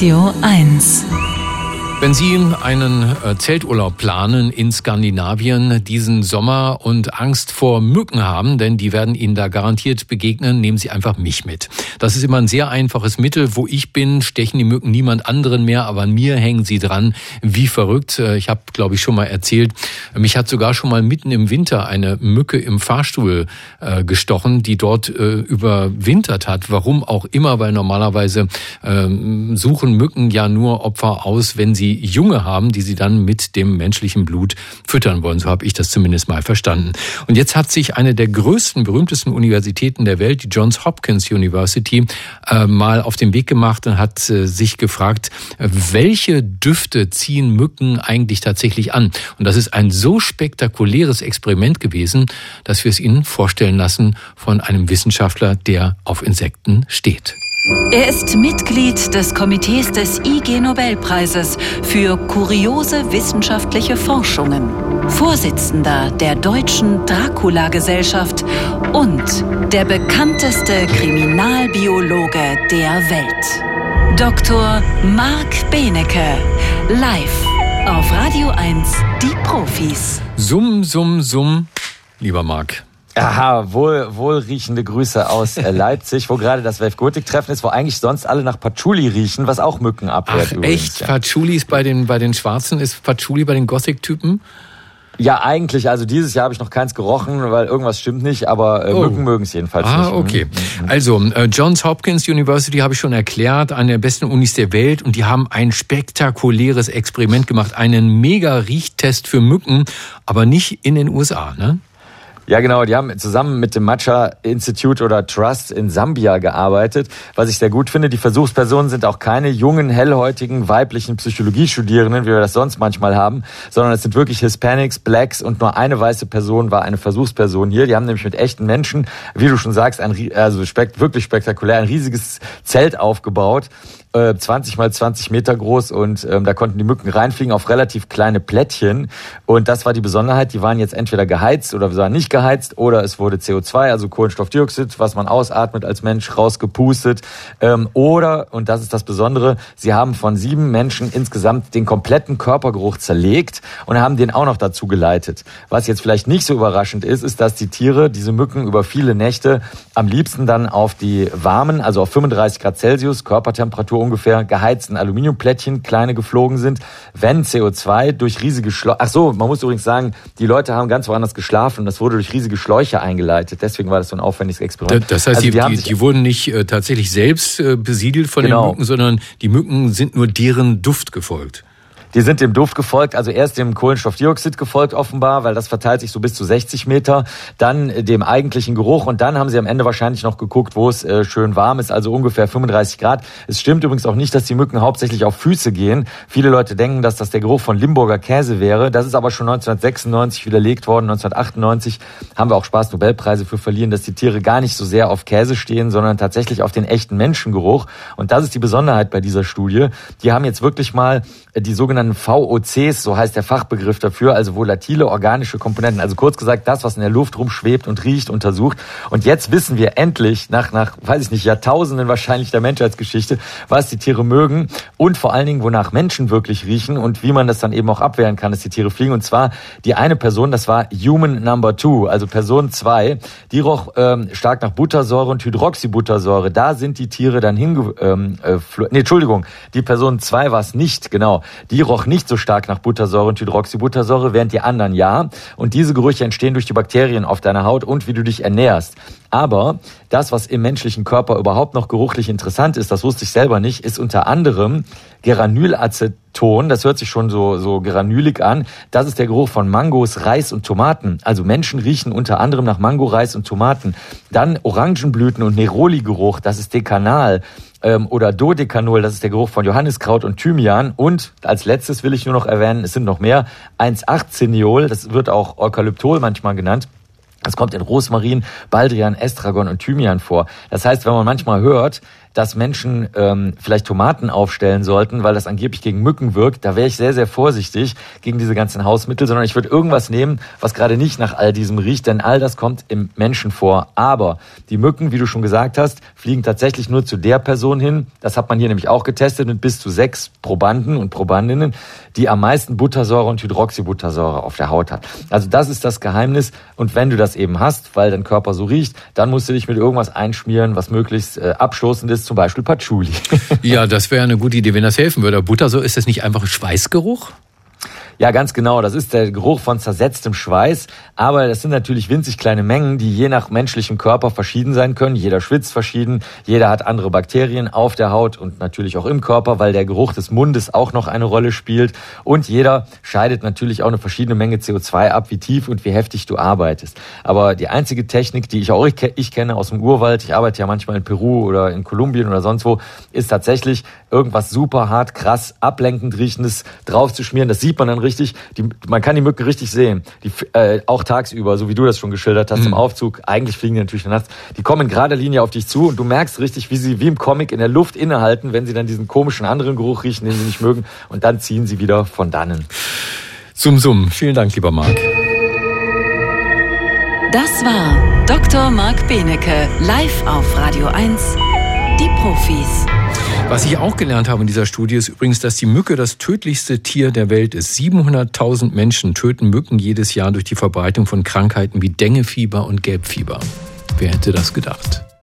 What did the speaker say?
Radio 1. Wenn Sie einen äh, Zelturlaub planen in Skandinavien diesen Sommer und Angst vor Mücken haben, denn die werden Ihnen da garantiert begegnen, nehmen Sie einfach mich mit. Das ist immer ein sehr einfaches Mittel. Wo ich bin, stechen die Mücken niemand anderen mehr, aber an mir hängen sie dran. Wie verrückt. Äh, ich habe, glaube ich, schon mal erzählt, mich hat sogar schon mal mitten im Winter eine Mücke im Fahrstuhl äh, gestochen, die dort überwintert hat. Warum auch immer, weil normalerweise äh, suchen Mücken ja nur Opfer aus, wenn sie Junge haben, die sie dann mit dem menschlichen Blut füttern wollen. So habe ich das zumindest mal verstanden. Und jetzt hat sich eine der größten, berühmtesten Universitäten der Welt, die Johns Hopkins University, äh, mal auf den Weg gemacht und hat äh, sich gefragt, welche Düfte ziehen Mücken eigentlich tatsächlich an? Und das ist ein so spektakuläres Experiment gewesen, dass wir es Ihnen vorstellen lassen von einem Wissenschaftler, der auf Insekten steht. Er ist Mitglied des Komitees des IG Nobelpreises für kuriose wissenschaftliche Forschungen, Vorsitzender der Deutschen Dracula-Gesellschaft und der bekannteste Kriminalbiologe der Welt. Dr. Marc Benecke, live auf Radio 1, die Profis. Summ, summ, summ, lieber Marc. Aha, wohl, wohlriechende Grüße aus äh, Leipzig, wo gerade das Welfgotik-Treffen ist, wo eigentlich sonst alle nach Patchouli riechen, was auch Mücken abwehrt. Ach, übrigens, echt? Ja. Patchouli ist bei den, bei den Schwarzen, ist Patchouli bei den Gothic-Typen? Ja, eigentlich. Also dieses Jahr habe ich noch keins gerochen, weil irgendwas stimmt nicht, aber äh, oh. Mücken mögen es jedenfalls ah, nicht. Ah, okay. Also äh, Johns Hopkins University habe ich schon erklärt, eine der besten Unis der Welt und die haben ein spektakuläres Experiment gemacht, einen Mega-Riechtest für Mücken, aber nicht in den USA, ne? Ja, genau. Die haben zusammen mit dem Matcha Institute oder Trust in Sambia gearbeitet. Was ich sehr gut finde, die Versuchspersonen sind auch keine jungen, hellhäutigen, weiblichen Psychologiestudierenden, wie wir das sonst manchmal haben, sondern es sind wirklich Hispanics, Blacks und nur eine weiße Person war eine Versuchsperson hier. Die haben nämlich mit echten Menschen, wie du schon sagst, ein, also wirklich spektakulär, ein riesiges Zelt aufgebaut 20 äh, mal 20 Meter groß und ähm, da konnten die Mücken reinfliegen auf relativ kleine Plättchen. Und das war die Besonderheit, die waren jetzt entweder geheizt oder waren nicht geheizt oder es wurde CO2, also Kohlenstoffdioxid, was man ausatmet als Mensch, rausgepustet. Ähm, oder, und das ist das Besondere, sie haben von sieben Menschen insgesamt den kompletten Körpergeruch zerlegt und haben den auch noch dazu geleitet. Was jetzt vielleicht nicht so überraschend ist, ist, dass die Tiere, diese Mücken über viele Nächte am liebsten dann auf die warmen, also auf 35 Grad Celsius, Körpertemperatur ungefähr geheizten Aluminiumplättchen, kleine geflogen sind, wenn CO2 durch riesige Schläuche, ach so, man muss übrigens sagen, die Leute haben ganz woanders geschlafen das wurde durch riesige Schläuche eingeleitet, deswegen war das so ein aufwendiges Experiment. Das heißt, also die, die, die, die, wurden nicht äh, tatsächlich selbst äh, besiedelt von genau. den Mücken, sondern die Mücken sind nur deren Duft gefolgt. Die sind dem Duft gefolgt, also erst dem Kohlenstoffdioxid gefolgt offenbar, weil das verteilt sich so bis zu 60 Meter, dann dem eigentlichen Geruch und dann haben sie am Ende wahrscheinlich noch geguckt, wo es äh, schön warm ist, also ungefähr 35 Grad. Es stimmt übrigens auch nicht, dass die Mücken hauptsächlich auf Füße gehen. Viele Leute denken, dass das der Geruch von Limburger Käse wäre. Das ist aber schon 1996 widerlegt worden. 1998 haben wir auch Spaß Nobelpreise für verliehen, dass die Tiere gar nicht so sehr auf Käse stehen, sondern tatsächlich auf den echten Menschengeruch. Und das ist die Besonderheit bei dieser Studie. Die haben jetzt wirklich mal die sogenannten sogenannten VOCs, so heißt der Fachbegriff dafür, also volatile organische Komponenten. Also kurz gesagt, das, was in der Luft rumschwebt und riecht, untersucht. Und jetzt wissen wir endlich, nach, nach, weiß ich nicht, Jahrtausenden wahrscheinlich der Menschheitsgeschichte, was die Tiere mögen und vor allen Dingen, wonach Menschen wirklich riechen und wie man das dann eben auch abwehren kann, dass die Tiere fliegen. Und zwar die eine Person, das war Human Number Two, also Person zwei, die roch ähm, stark nach Buttersäure und Hydroxybuttersäure. Da sind die Tiere dann hinge... Ähm, äh, nee, Entschuldigung, die Person zwei war es nicht, genau. Die roch nicht so stark nach Buttersäure und Hydroxybuttersäure, während die anderen ja. Und diese Gerüche entstehen durch die Bakterien auf deiner Haut und wie du dich ernährst. Aber das, was im menschlichen Körper überhaupt noch geruchlich interessant ist, das wusste ich selber nicht, ist unter anderem Granulaceton. Das hört sich schon so, so granulig an. Das ist der Geruch von Mangos, Reis und Tomaten. Also Menschen riechen unter anderem nach Mango, Reis und Tomaten. Dann Orangenblüten und Neroli-Geruch. Das ist Dekanal ähm, oder Dodekanol, das ist der Geruch von Johanniskraut und Thymian. Und als letztes will ich nur noch erwähnen, es sind noch mehr, 1,8-Ziniol, das wird auch Eukalyptol manchmal genannt. Das kommt in Rosmarin, Baldrian, Estragon und Thymian vor. Das heißt, wenn man manchmal hört, dass Menschen ähm, vielleicht Tomaten aufstellen sollten, weil das angeblich gegen Mücken wirkt, da wäre ich sehr, sehr vorsichtig gegen diese ganzen Hausmittel, sondern ich würde irgendwas nehmen, was gerade nicht nach all diesem riecht, denn all das kommt im Menschen vor. Aber die Mücken, wie du schon gesagt hast, fliegen tatsächlich nur zu der Person hin. Das hat man hier nämlich auch getestet mit bis zu sechs Probanden und Probandinnen, die am meisten Buttersäure und Hydroxybuttersäure auf der Haut hat. Also das ist das Geheimnis. Und wenn du das eben hast, weil dein Körper so riecht, dann musst du dich mit irgendwas einschmieren, was möglichst äh, abstoßend ist, zum Beispiel Patchouli. ja, das wäre eine gute Idee, wenn das helfen würde. Buttersäure, ist das nicht einfach Schweißgeruch? Ja, ganz genau. Das ist der Geruch von zersetztem Schweiß. Aber das sind natürlich winzig kleine Mengen, die je nach menschlichem Körper verschieden sein können. Jeder schwitzt verschieden. Jeder hat andere Bakterien auf der Haut und natürlich auch im Körper, weil der Geruch des Mundes auch noch eine Rolle spielt. Und jeder scheidet natürlich auch eine verschiedene Menge CO2 ab, wie tief und wie heftig du arbeitest. Aber die einzige Technik, die ich auch ich kenne aus dem Urwald, ich arbeite ja manchmal in Peru oder in Kolumbien oder sonst wo, ist tatsächlich irgendwas super hart, krass, ablenkend riechendes draufzuschmieren. Das sieht man dann richtig richtig, die, man kann die Mücken richtig sehen. Die, äh, auch tagsüber, so wie du das schon geschildert hast, mhm. im Aufzug. Eigentlich fliegen die natürlich nachts. Die kommen in gerader Linie auf dich zu und du merkst richtig, wie sie wie im Comic in der Luft innehalten, wenn sie dann diesen komischen anderen Geruch riechen, den sie nicht mögen. Und dann ziehen sie wieder von dannen. Sum Sum. Vielen Dank, lieber Marc. Das war Dr. Marc Benecke, live auf Radio 1. Die Profis. Was ich auch gelernt habe in dieser Studie ist übrigens, dass die Mücke das tödlichste Tier der Welt ist. 700.000 Menschen töten Mücken jedes Jahr durch die Verbreitung von Krankheiten wie Dengefieber und Gelbfieber. Wer hätte das gedacht?